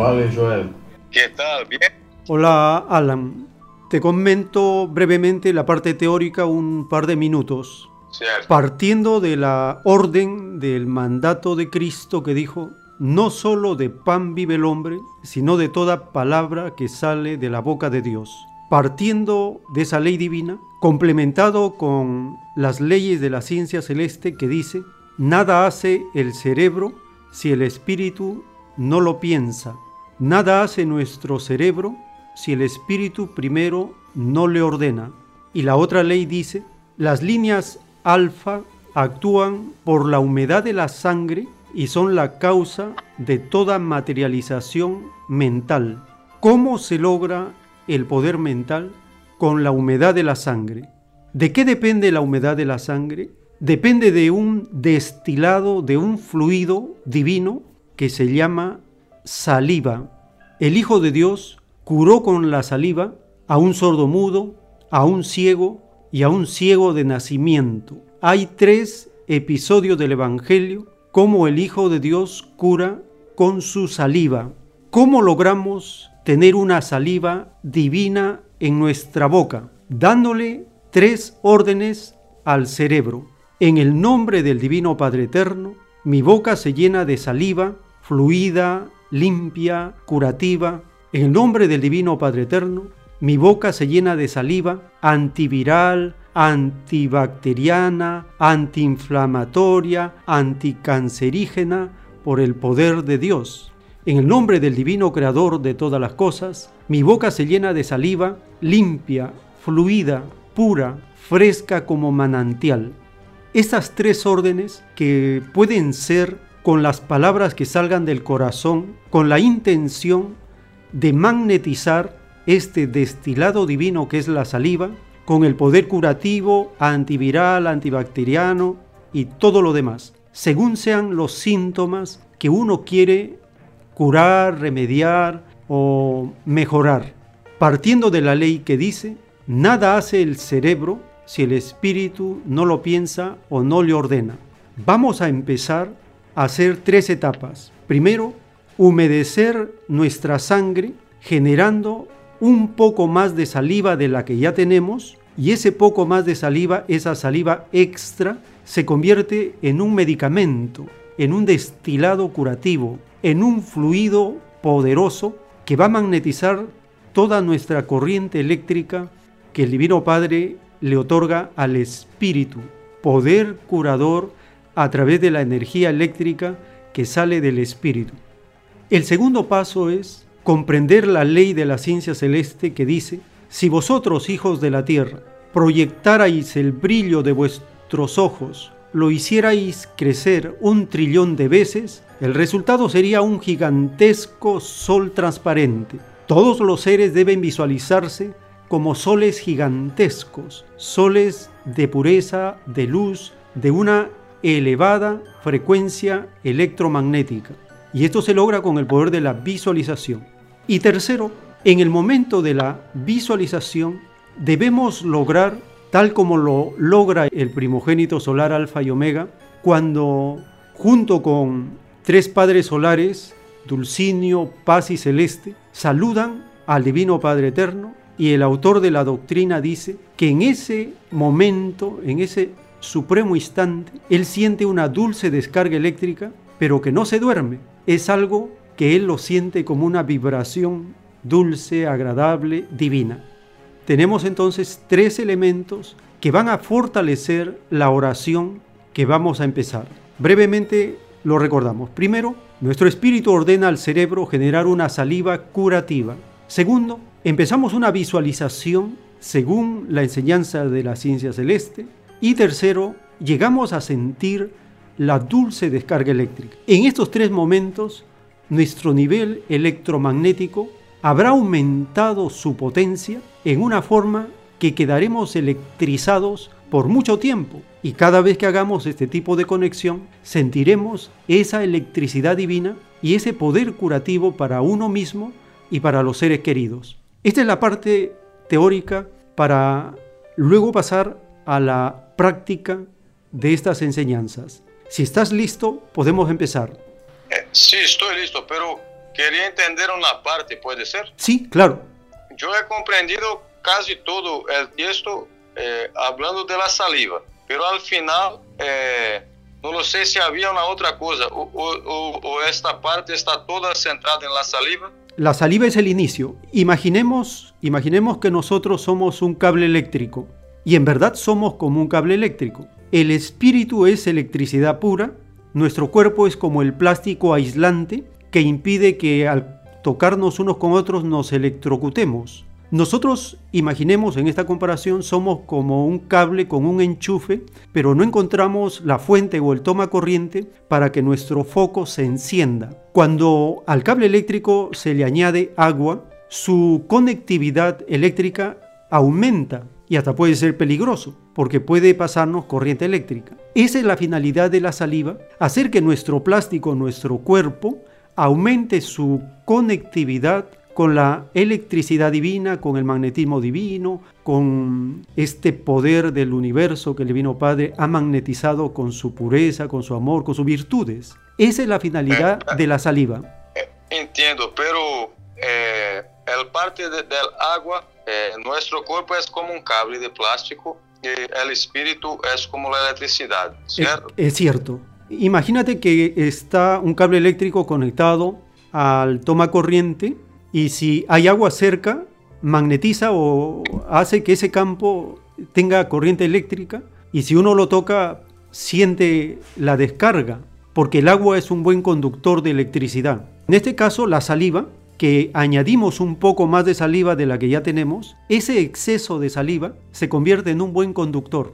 ¿Cuál Joel? ¿Qué tal? ¿Bien? Hola, Alan. Te comento brevemente la parte teórica un par de minutos. Partiendo de la orden del mandato de Cristo que dijo, no solo de pan vive el hombre, sino de toda palabra que sale de la boca de Dios. Partiendo de esa ley divina, complementado con las leyes de la ciencia celeste que dice, nada hace el cerebro si el espíritu no lo piensa, nada hace nuestro cerebro si el espíritu primero no le ordena. Y la otra ley dice, las líneas alfa actúan por la humedad de la sangre y son la causa de toda materialización mental. ¿Cómo se logra el poder mental? Con la humedad de la sangre. ¿De qué depende la humedad de la sangre? Depende de un destilado, de un fluido divino que se llama saliva. El Hijo de Dios curó con la saliva a un sordo mudo, a un ciego y a un ciego de nacimiento. Hay tres episodios del Evangelio cómo el Hijo de Dios cura con su saliva. ¿Cómo logramos tener una saliva divina en nuestra boca? Dándole tres órdenes al cerebro. En el nombre del Divino Padre Eterno, mi boca se llena de saliva fluida, limpia, curativa. En el nombre del Divino Padre Eterno, mi boca se llena de saliva antiviral, antibacteriana, antiinflamatoria, anticancerígena por el poder de Dios. En el nombre del divino creador de todas las cosas, mi boca se llena de saliva limpia, fluida, pura, fresca como manantial. Estas tres órdenes que pueden ser con las palabras que salgan del corazón, con la intención de magnetizar este destilado divino que es la saliva, con el poder curativo, antiviral, antibacteriano y todo lo demás, según sean los síntomas que uno quiere curar, remediar o mejorar, partiendo de la ley que dice, nada hace el cerebro si el espíritu no lo piensa o no le ordena. Vamos a empezar hacer tres etapas. Primero, humedecer nuestra sangre generando un poco más de saliva de la que ya tenemos y ese poco más de saliva, esa saliva extra, se convierte en un medicamento, en un destilado curativo, en un fluido poderoso que va a magnetizar toda nuestra corriente eléctrica que el Divino Padre le otorga al Espíritu, poder curador a través de la energía eléctrica que sale del Espíritu. El segundo paso es comprender la ley de la ciencia celeste que dice, si vosotros, hijos de la tierra, proyectarais el brillo de vuestros ojos, lo hicierais crecer un trillón de veces, el resultado sería un gigantesco sol transparente. Todos los seres deben visualizarse como soles gigantescos, soles de pureza, de luz, de una elevada frecuencia electromagnética. Y esto se logra con el poder de la visualización. Y tercero, en el momento de la visualización debemos lograr, tal como lo logra el primogénito solar Alfa y Omega, cuando junto con tres padres solares, Dulcinio, Paz y Celeste, saludan al Divino Padre Eterno y el autor de la doctrina dice que en ese momento, en ese supremo instante, él siente una dulce descarga eléctrica, pero que no se duerme. Es algo que él lo siente como una vibración dulce, agradable, divina. Tenemos entonces tres elementos que van a fortalecer la oración que vamos a empezar. Brevemente lo recordamos. Primero, nuestro espíritu ordena al cerebro generar una saliva curativa. Segundo, empezamos una visualización según la enseñanza de la ciencia celeste. Y tercero, llegamos a sentir la dulce descarga eléctrica. En estos tres momentos, nuestro nivel electromagnético habrá aumentado su potencia en una forma que quedaremos electrizados por mucho tiempo y cada vez que hagamos este tipo de conexión sentiremos esa electricidad divina y ese poder curativo para uno mismo y para los seres queridos. Esta es la parte teórica para luego pasar a la práctica de estas enseñanzas. Si estás listo, podemos empezar. Eh, sí, estoy listo, pero quería entender una parte, ¿puede ser? Sí, claro. Yo he comprendido casi todo el texto eh, hablando de la saliva, pero al final eh, no lo sé si había una otra cosa o, o, o, esta parte está toda centrada en la saliva. La saliva es el inicio. Imaginemos, imaginemos que nosotros somos un cable eléctrico y en verdad somos como un cable eléctrico. El espíritu es electricidad pura, nuestro cuerpo es como el plástico aislante que impide que al tocarnos unos con otros nos electrocutemos. Nosotros, imaginemos en esta comparación, somos como un cable con un enchufe, pero no encontramos la fuente o el toma corriente para que nuestro foco se encienda. Cuando al cable eléctrico se le añade agua, su conectividad eléctrica aumenta y hasta puede ser peligroso, porque puede pasarnos corriente eléctrica. Esa es la finalidad de la saliva, hacer que nuestro plástico, nuestro cuerpo, aumente su conectividad con la electricidad divina, con el magnetismo divino, con este poder del universo que el Divino Padre ha magnetizado con su pureza, con su amor, con sus virtudes. Esa es la finalidad eh, de la saliva. Eh, entiendo, pero eh, el parte de, del agua, eh, nuestro cuerpo es como un cable de plástico y el espíritu es como la electricidad, ¿cierto? Es, es cierto. Imagínate que está un cable eléctrico conectado al toma corriente y si hay agua cerca, magnetiza o hace que ese campo tenga corriente eléctrica y si uno lo toca, siente la descarga, porque el agua es un buen conductor de electricidad. En este caso, la saliva, que añadimos un poco más de saliva de la que ya tenemos, ese exceso de saliva se convierte en un buen conductor,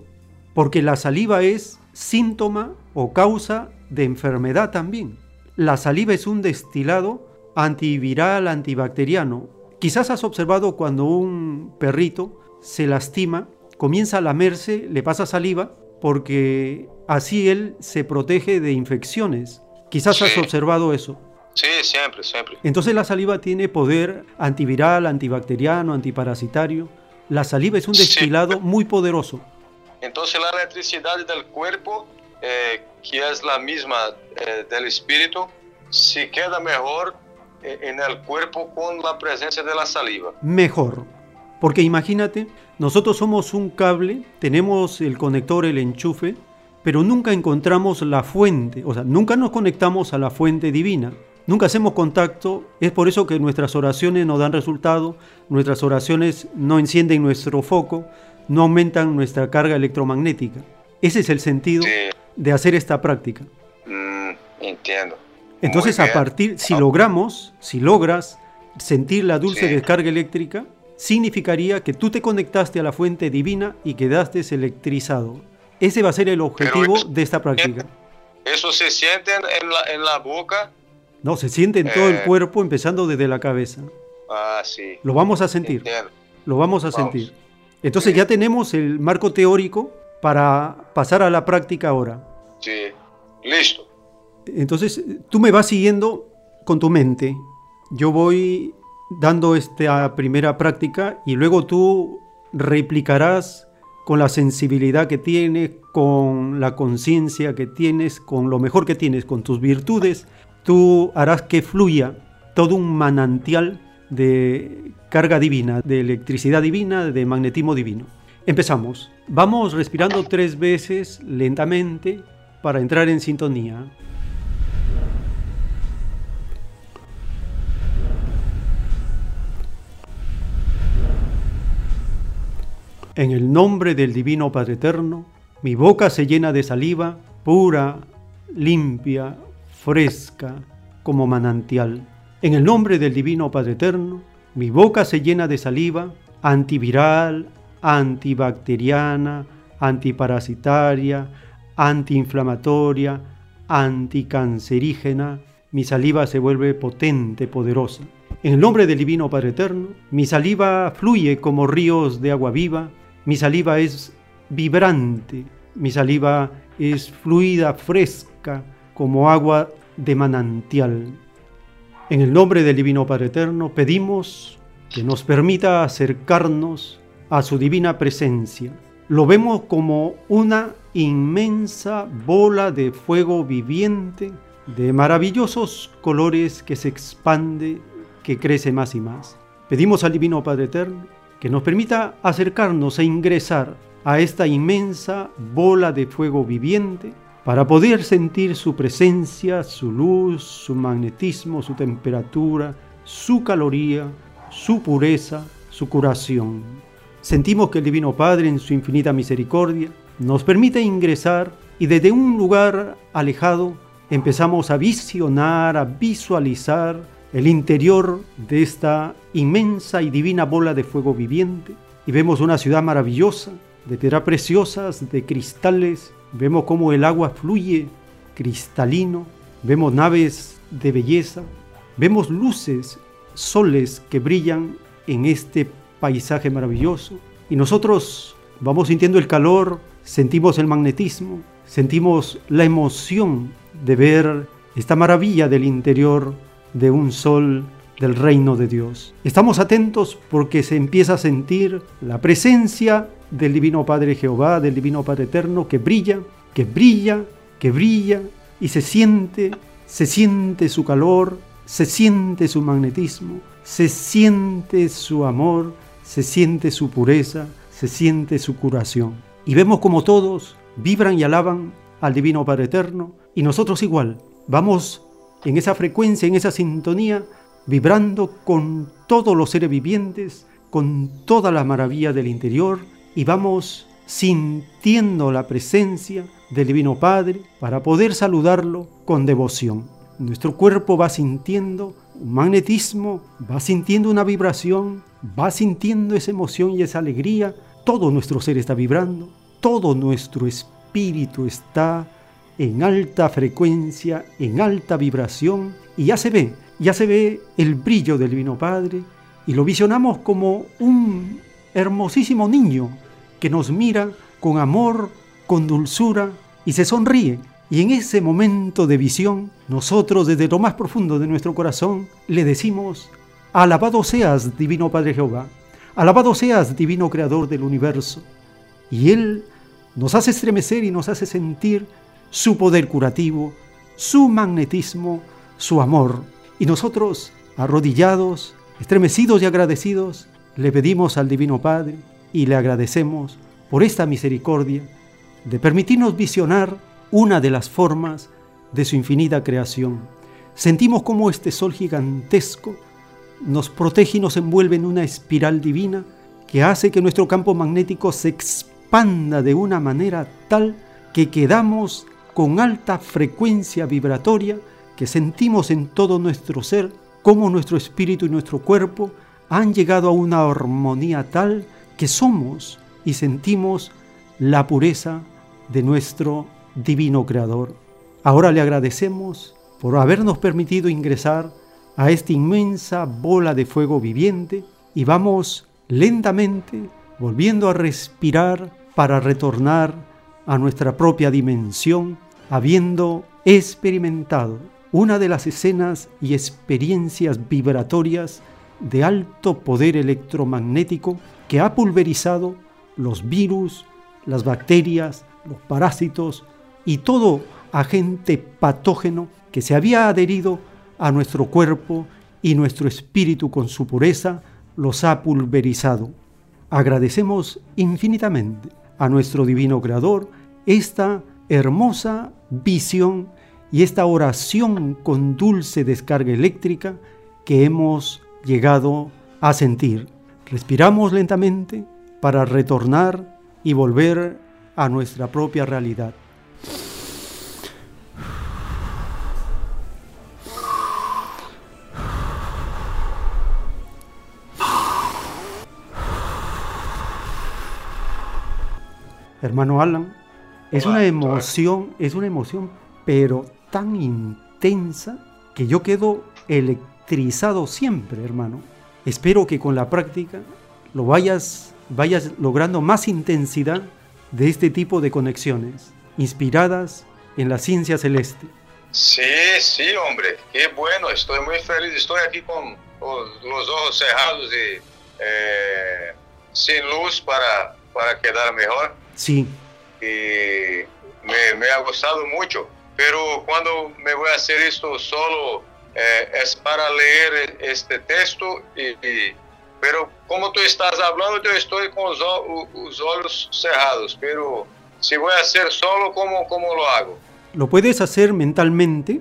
porque la saliva es síntoma o causa de enfermedad también. La saliva es un destilado antiviral, antibacteriano. Quizás has observado cuando un perrito se lastima, comienza a lamerse, le pasa saliva, porque así él se protege de infecciones. Quizás has observado eso. Sí, siempre, siempre. Entonces la saliva tiene poder antiviral, antibacteriano, antiparasitario. La saliva es un destilado sí. muy poderoso. Entonces la electricidad del cuerpo, eh, que es la misma eh, del espíritu, si queda mejor eh, en el cuerpo con la presencia de la saliva. Mejor. Porque imagínate, nosotros somos un cable, tenemos el conector, el enchufe, pero nunca encontramos la fuente, o sea, nunca nos conectamos a la fuente divina. Nunca hacemos contacto, es por eso que nuestras oraciones no dan resultado, nuestras oraciones no encienden nuestro foco, no aumentan nuestra carga electromagnética. Ese es el sentido Sí. de hacer esta práctica. Mm, entiendo. Entonces, a partir, si Ah. logramos, si logras sentir la dulce Sí. descarga eléctrica, significaría que tú te conectaste a la fuente divina y quedaste electrizado. Ese va a ser el objetivo eso- de esta práctica. Eso se siente en la, en la boca. No, se siente en todo el Eh. cuerpo, empezando desde la cabeza. Ah, sí. Lo vamos a sentir, lo vamos a Vamos. sentir. Entonces Sí. ya tenemos el marco teórico para pasar a la práctica ahora. Sí. Listo. Entonces, tú me vas siguiendo con tu mente. Yo voy dando esta primera práctica y luego tú replicarás con la sensibilidad que tienes, con la conciencia que tienes, con lo mejor que tienes, con tus virtudes. Tú harás que fluya todo un manantial de carga divina, de electricidad divina, de magnetismo divino. Empezamos. Vamos respirando tres veces lentamente para entrar en sintonía. En el nombre del Divino Padre Eterno, mi boca se llena de saliva pura, limpia, fresca, como manantial. En el nombre del Divino Padre Eterno, mi boca se llena de saliva antiviral, antibacteriana, antiparasitaria, antiinflamatoria, anticancerígena. Mi saliva se vuelve potente, poderosa. En el nombre del Divino Padre Eterno, mi saliva fluye como ríos de agua viva, mi saliva es vibrante, mi saliva es fluida, fresca, como agua de manantial. En el nombre del Divino Padre Eterno pedimos que nos permita acercarnos a su divina presencia. Lo vemos como una inmensa bola de fuego viviente de maravillosos colores que se expande, que crece más y más. Pedimos al Divino Padre Eterno que nos permita acercarnos e ingresar a esta inmensa bola de fuego viviente para poder sentir su presencia, su luz, su magnetismo, su temperatura, su caloría, su pureza, su curación. Sentimos que el Divino Padre en su infinita misericordia nos permite ingresar y desde un lugar alejado empezamos a visionar, a visualizar el interior de esta inmensa y divina bola de fuego viviente y vemos una ciudad maravillosa, de piedras preciosas, de cristales, vemos cómo el agua fluye cristalino, vemos naves de belleza, vemos luces, soles que brillan en este paisaje maravilloso. Y nosotros vamos sintiendo el calor, sentimos el magnetismo, sentimos la emoción de ver esta maravilla del interior de un sol del reino de Dios. Estamos atentos porque se empieza a sentir la presencia del Divino Padre Jehová, del Divino Padre Eterno, que brilla, que brilla, que brilla, y se siente, se siente su calor, se siente su magnetismo, se siente su amor, se siente su pureza, se siente su curación. Y vemos como todos vibran y alaban al Divino Padre Eterno, y nosotros igual, vamos en esa frecuencia, en esa sintonía, vibrando con todos los seres vivientes, con toda la maravilla del interior, y vamos sintiendo la presencia del Divino Padre para poder saludarlo con devoción. Nuestro cuerpo va sintiendo un magnetismo, va sintiendo una vibración, va sintiendo esa emoción y esa alegría. Todo nuestro ser está vibrando, todo nuestro espíritu está en alta frecuencia, en alta vibración, y ya se ve, ya se ve el brillo del Divino Padre, y lo visionamos como un hermosísimo niño que nos mira con amor, con dulzura, y se sonríe. Y en ese momento de visión, nosotros desde lo más profundo de nuestro corazón le decimos, alabado seas, Divino Padre Jehová, alabado seas, Divino Creador del universo. Y Él nos hace estremecer y nos hace sentir su poder curativo, su magnetismo, su amor. Y nosotros, arrodillados, estremecidos y agradecidos, le pedimos al Divino Padre y le agradecemos por esta misericordia de permitirnos visionar una de las formas de su infinita creación. Sentimos como este sol gigantesco nos protege y nos envuelve en una espiral divina que hace que nuestro campo magnético se expanda de una manera tal que quedamos con alta frecuencia vibratoria que sentimos en todo nuestro ser, como nuestro espíritu y nuestro cuerpo han llegado a una armonía tal que somos y sentimos la pureza de nuestro divino Creador. Ahora le agradecemos por habernos permitido ingresar a esta inmensa bola de fuego viviente y vamos lentamente volviendo a respirar para retornar a nuestra propia dimensión habiendo experimentado una de las escenas y experiencias vibratorias de alto poder electromagnético que ha pulverizado los virus, las bacterias, los parásitos y todo agente patógeno que se había adherido a nuestro cuerpo y nuestro espíritu con su pureza los ha pulverizado. Agradecemos infinitamente a nuestro Divino Creador esta hermosa visión y esta oración con dulce descarga eléctrica que hemos llegado a sentir. Respiramos lentamente para retornar y volver a nuestra propia realidad. Hermano Alan, es una emoción, es una emoción, pero tan intensa que yo quedo electrizado siempre, hermano. Espero que con la práctica lo vayas, vayas logrando más intensidad de este tipo de conexiones, inspiradas en la ciencia celeste. Sí, sí, hombre, qué bueno, estoy muy feliz, estoy aquí con los ojos cerrados y eh, sin luz para, para quedar mejor. Sí, y me, me, ha gustado mucho pero cuando me voy a hacer esto solo eh, es para leer este texto, y, pero como tú estás hablando, yo estoy con los, los ojos cerrados, pero si voy a hacer solo, ¿cómo, ¿cómo lo hago? Lo puedes hacer mentalmente,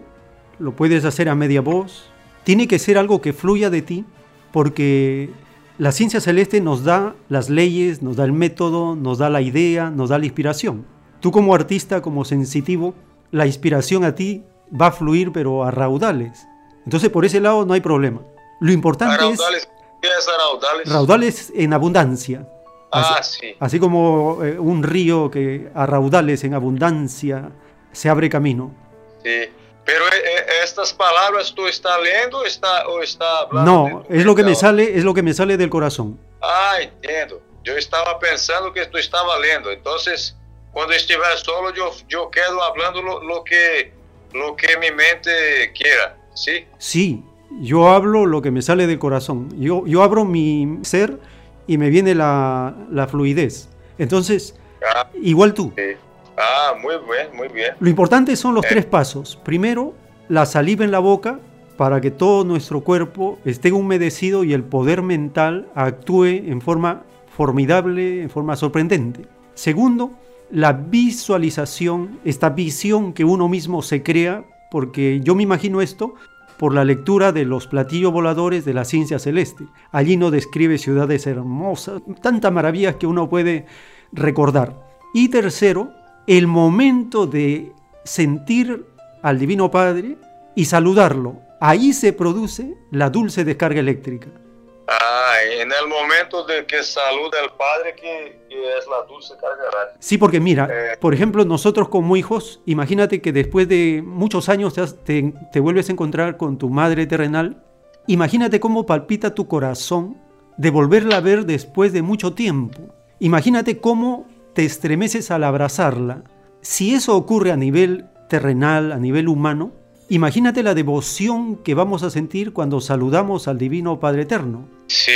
lo puedes hacer a media voz, tiene que ser algo que fluya de ti, porque la ciencia celeste nos da las leyes, nos da el método, nos da la idea, nos da la inspiración. Tú como artista, como sensitivo, la inspiración a ti va a fluir pero a raudales. Entonces por ese lado no hay problema. Lo importante raudales, ¿Qué es raudales? Raudales en abundancia. Ah, sí. Así como eh, un río que a raudales en abundancia se abre camino. Sí. Pero eh, eh, estas palabras tú estás leyendo está, o está hablando. No, es lo que me sale, es lo que me sale del corazón. Ah, entiendo. Yo estaba pensando que tú estabas leyendo. Entonces, cuando estiver solo, yo, yo quedo hablando lo, que, lo que mi mente quiera. ¿Sí? Sí, yo hablo lo que me sale del corazón. Yo, yo abro mi ser y me viene la, la fluidez. Entonces, ah, igual tú. Sí. Ah, muy bien, muy bien. Lo importante son los eh. tres pasos. Primero, la saliva en la boca para que todo nuestro cuerpo esté humedecido y el poder mental actúe en forma formidable, en forma sorprendente. Segundo, la visualización, esta visión que uno mismo se crea, porque yo me imagino esto por la lectura de los platillos voladores de la ciencia celeste. Allí no describe ciudades hermosas, tantas maravillas que uno puede recordar. Y tercero, el momento de sentir al Divino Padre y saludarlo. Ahí se produce la dulce descarga eléctrica. Ah, en el momento de que saluda al Padre que, es la dulce carga Sí, porque mira, eh. por ejemplo, nosotros como hijos, imagínate que después de muchos años te, te vuelves a encontrar con tu madre terrenal. Imagínate cómo palpita tu corazón de volverla a ver después de mucho tiempo. Imagínate cómo te estremeces al abrazarla. Si eso ocurre a nivel terrenal, a nivel humano, imagínate la devoción que vamos a sentir cuando saludamos al Divino Padre Eterno. Sí,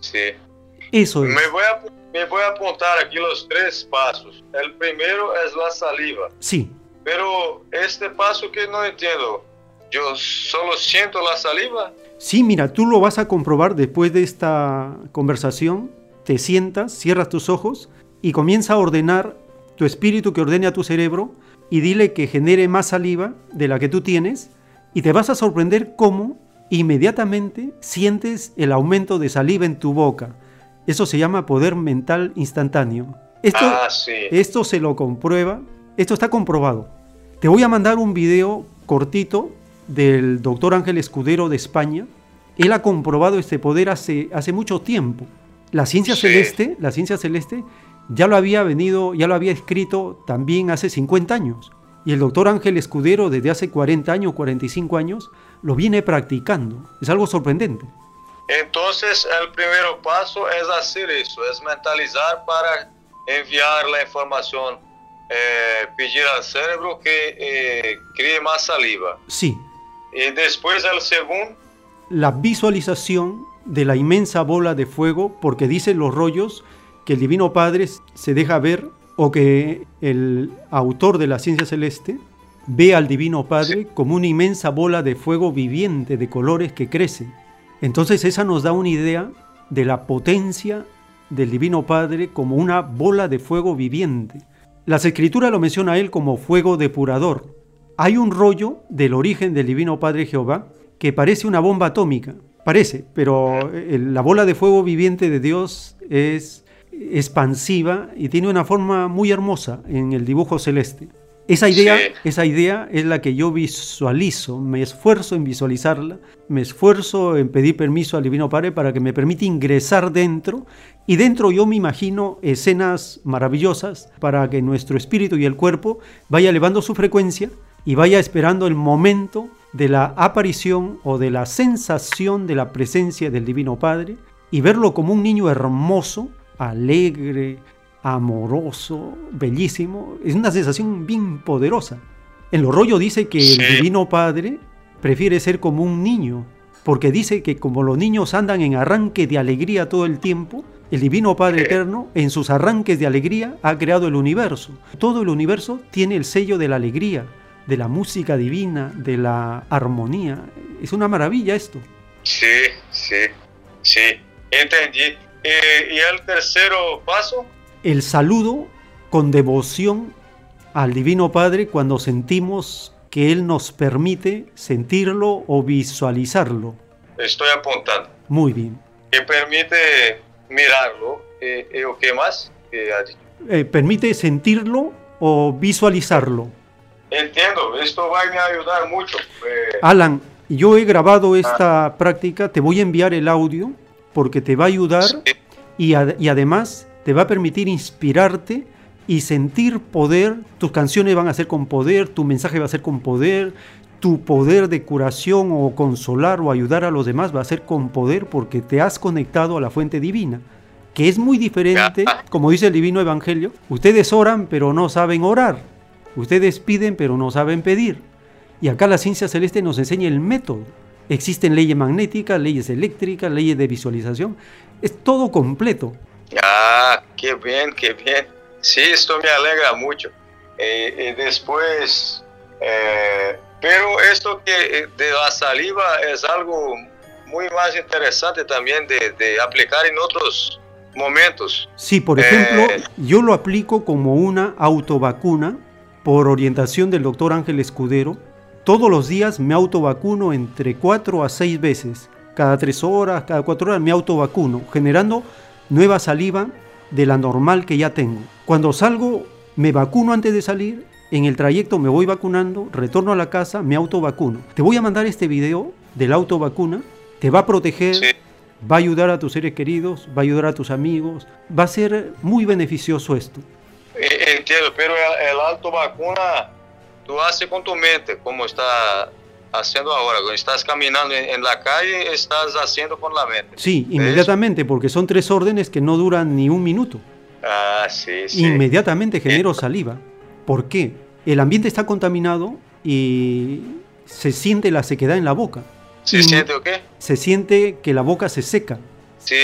sí. Eso es. Me voy, a, me voy a apuntar aquí los tres pasos. El primero es la saliva. Sí. Pero este paso que no entiendo, yo solo siento la saliva. Sí, mira, tú lo vas a comprobar después de esta conversación. Te sientas, cierras tus ojos y comienza a ordenar tu espíritu que ordene a tu cerebro y dile que genere más saliva de la que tú tienes y te vas a sorprender cómo inmediatamente sientes el aumento de saliva en tu boca. Eso se llama poder mental instantáneo. Esto, ah, esto se lo comprueba, esto está comprobado. Te voy a mandar un video cortito del doctor Ángel Escudero de España. Él ha comprobado este poder hace, hace mucho tiempo. La ciencia celeste, la ciencia celeste ya lo había venido, ya lo había escrito también hace 50 años. Y el doctor Ángel Escudero desde hace 40 años, 45 años, lo viene practicando. Es algo sorprendente. Entonces, el primer paso es hacer eso, es mentalizar para enviar la información, eh, pedir al cerebro que eh, cree más saliva. Sí. Y después el segundo. La visualización de la inmensa bola de fuego, porque dicen los rollos que el Divino Padre se deja ver o que el autor de la ciencia celeste ve al Divino Padre como una inmensa bola de fuego viviente de colores que crece. Entonces esa nos da una idea de la potencia del Divino Padre como una bola de fuego viviente. Las escrituras lo menciona a él como fuego depurador. Hay un rollo del origen del Divino Padre Jehová que parece una bomba atómica. Parece, pero la bola de fuego viviente de Dios es expansiva y tiene una forma muy hermosa en el dibujo celeste. Esa idea, esa idea es la que yo visualizo, me esfuerzo en visualizarla, me esfuerzo en pedir permiso al Divino Padre para que me permita ingresar dentro y dentro yo me imagino escenas maravillosas para que nuestro espíritu y el cuerpo vaya elevando su frecuencia y vaya esperando el momento de la aparición o de la sensación de la presencia del Divino Padre y verlo como un niño hermoso alegre, amoroso, bellísimo. Es una sensación bien poderosa. En lo rollo dice que el Divino Padre prefiere ser como un niño, porque dice que como los niños andan en arranque de alegría todo el tiempo, el Divino Padre Eterno en sus arranques de alegría ha creado el universo. Todo el universo tiene el sello de la alegría, de la música divina, de la armonía. Es una maravilla esto. Sí, sí, sí, entendí. Eh, ¿Y el tercero paso? El saludo con devoción al Divino Padre cuando sentimos que Él nos permite sentirlo o visualizarlo. Estoy apuntando. Muy bien. Que permite mirarlo. Eh, ¿Y qué más? Eh, permite sentirlo o visualizarlo. Entiendo, esto va a ayudar mucho. Eh. Alan, yo he grabado esta ah. práctica, te voy a enviar el audio porque te va a ayudar y, y además te va a permitir inspirarte y sentir poder. Tus canciones van a ser con poder, tu mensaje va a ser con poder, tu poder de curación o consolar o ayudar a los demás va a ser con poder porque te has conectado a la fuente divina, que es muy diferente, como dice el divino evangelio. Ustedes oran pero no saben orar. Ustedes piden pero no saben pedir. Y acá la ciencia celeste nos enseña el método. Existen leyes magnéticas, leyes eléctricas, leyes de visualización. Es todo completo. Ah, qué bien, qué bien. Sí, esto me alegra mucho. Eh, y después, eh, pero esto que eh, de la saliva es algo muy más interesante también de, aplicar en otros momentos. Sí, por ejemplo, yo lo aplico como una autovacuna por orientación del doctor Ángel Escudero. Todos los días me autovacuno entre cuatro a seis veces. Cada tres horas, cada cuatro horas me autovacuno, generando nueva saliva de la normal que ya tengo. Cuando salgo, me vacuno antes de salir, en el trayecto me voy vacunando, retorno a la casa, me autovacuno. Te voy a mandar este video de la autovacuna, te va a proteger, va a ayudar a tus seres queridos, va a ayudar a tus amigos, va a ser muy beneficioso esto. Eh, entiendo, pero el, autovacuna tú haces con tu mente, como está haciendo ahora. Cuando estás caminando en, la calle, estás haciendo con la mente. Sí, inmediatamente, porque son tres órdenes que no duran ni un minuto. Ah, sí, sí. Inmediatamente genero saliva. ¿Por qué? El ambiente está contaminado y se siente la sequedad en la boca. ¿Se siente o qué? Se siente que la boca se seca. Sí.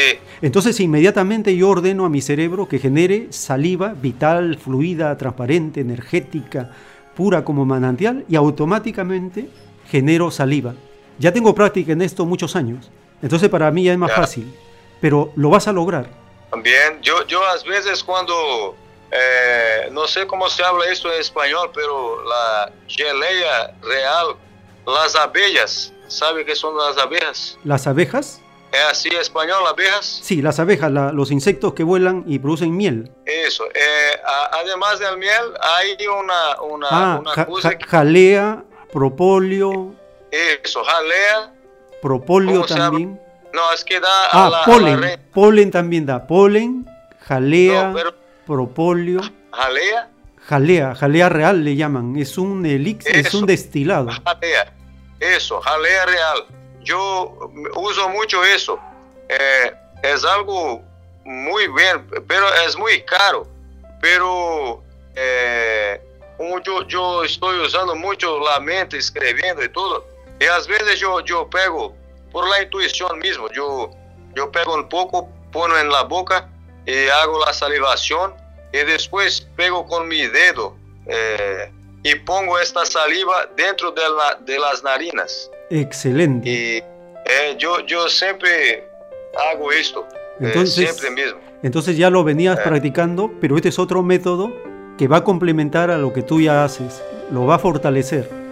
Entonces inmediatamente yo ordeno a mi cerebro que genere saliva vital, fluida, transparente, energética, pura como manantial y automáticamente genero saliva. Ya tengo práctica en esto muchos años, entonces para mí ya es más fácil, pero lo vas a lograr. También, yo, yo a veces cuando, eh, no sé cómo se habla esto en español, pero la gelea real, las abejas, ¿sabe qué son las abejas? ¿Las abejas? ¿Es así español, abejas? Sí, las abejas, los insectos que vuelan y producen miel. Eso. Eh, además del miel, hay una, una, ah, jalea, propóleo. Eso, jalea. Propóleo también. No, es que da ah, la, polen. polen también da. Polen, jalea, propóleo. ¿Jalea? Jalea, jalea real le llaman. Es un elixir, es un destilado. Jalea. Eso, jalea real. Yo uso mucho eso. Eh, es algo muy bien, pero es muy caro. Pero eh, yo estoy usando mucho la mente, escribiendo y todo, y a veces yo, yo pego por la intuición mismo, yo, yo pego un poco, pongo en la boca y hago la salivación y después pego con mi dedo eh, y pongo esta saliva dentro de, la, de las narinas. Excelente. Y eh, yo, yo siempre hago esto, eh, entonces, siempre mismo. Entonces ya lo venías practicando, pero este es otro método que va a complementar a lo que tú ya haces, lo va a fortalecer.